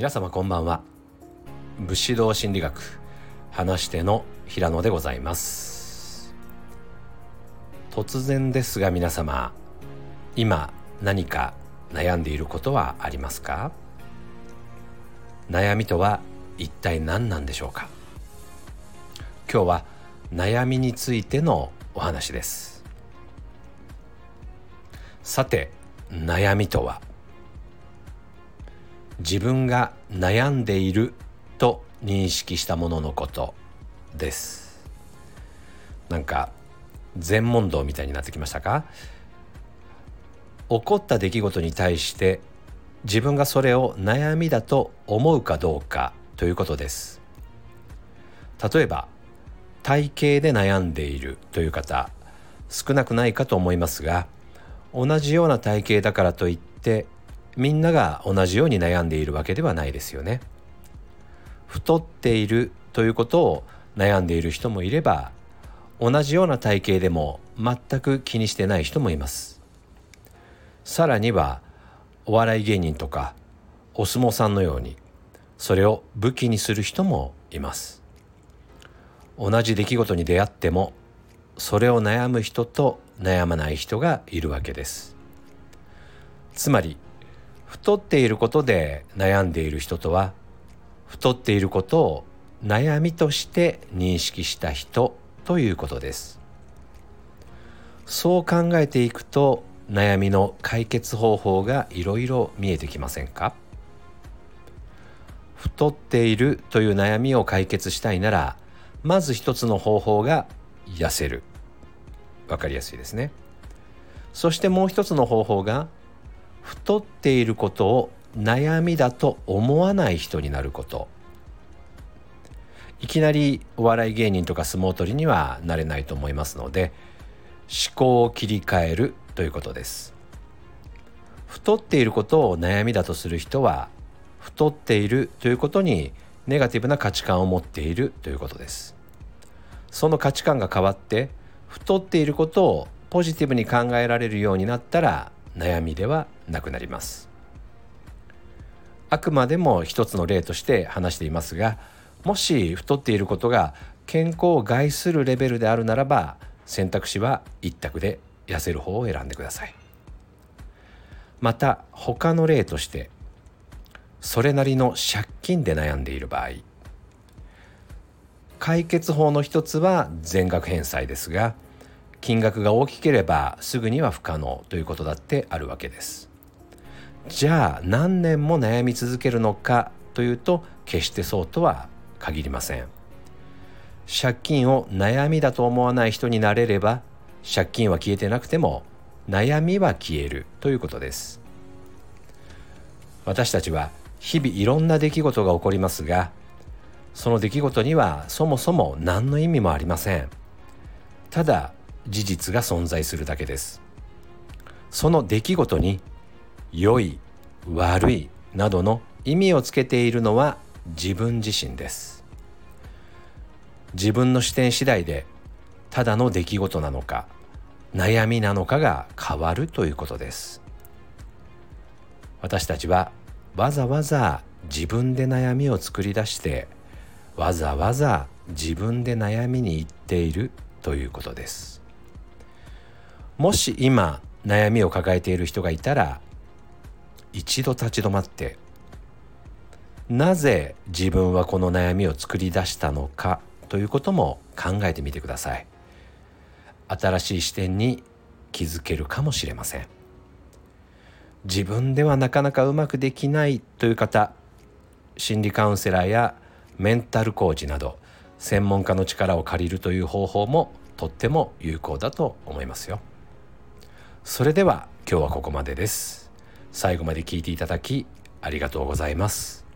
皆様こんばんは。武士道心理学話し手の平野でございます。突然ですが皆様今何か悩んでいることはありますか？悩みとは一体何なんでしょうか？今日は悩みについてのお話です。さて悩みとは自分が悩んでいると認識したもののことです。なんか全問答みたいになってきましたか？起こった出来事に対して自分がそれを悩みだと思うかどうかということです。例えば体型で悩んでいるという方少なくないかと思いますが同じような体型だからといってみんなが同じように悩んでいるわけではないですよね。太っているということを悩んでいる人もいれば同じような体型でも全く気にしてない人もいます。さらにはお笑い芸人とかお相撲さんのようにそれを武器にする人もいます。同じ出来事に出会ってもそれを悩む人と悩まない人がいるわけです。つまり太っていることで悩んでいる人とは太っていることを悩みとして認識した人ということです。そう考えていくと悩みの解決方法がいろいろ見えてきませんか？太っているという悩みを解決したいならまず一つの方法が痩せる。わかりやすいですね。そしてもう一つの方法が太っていることを悩みだと思わない人になること。いきなりお笑い芸人とか相撲取りにはなれないと思いますので思考を切り替えるということです。太っていることを悩みだとする人は太っているということにネガティブな価値観を持っているということです。その価値観が変わって太っていることをポジティブに考えられるようになったら悩みではなくなります。あくまでも一つの例として話していますがもし太っていることが健康を害するレベルであるならば選択肢は一択で痩せる方を選んでください。また他の例としてそれなりの借金で悩んでいる場合解決法の一つは全額返済ですが金額が大きければすぐには不可能ということだってあるわけです。じゃあ何年も悩み続けるのかというと決してそうとは限りません。借金を悩みだと思わない人になれれば借金は消えてなくても悩みは消えるということです。私たちは日々いろんな出来事が起こりますがその出来事にはそもそも何の意味もありません。ただ事実が存在するだけです。その出来事に良い悪いなどの意味をつけているのは自分自身です。自分の視点次第でただの出来事なのか悩みなのかが変わるということです。私たちはわざわざ自分で悩みを作り出してわざわざ自分で悩みに行っているということです。もし今悩みを抱えている人がいたら一度立ち止まってなぜ自分はこの悩みを作り出したのかということも考えてみてください新しい視点に気づけるかもしれません自分ではなかなかうまくできないという方心理カウンセラーやメンタルコーチなど専門家の力を借りるという方法もとっても有効だと思いますよ。それでは今日はここまでです。最後まで聞いていただきありがとうございます。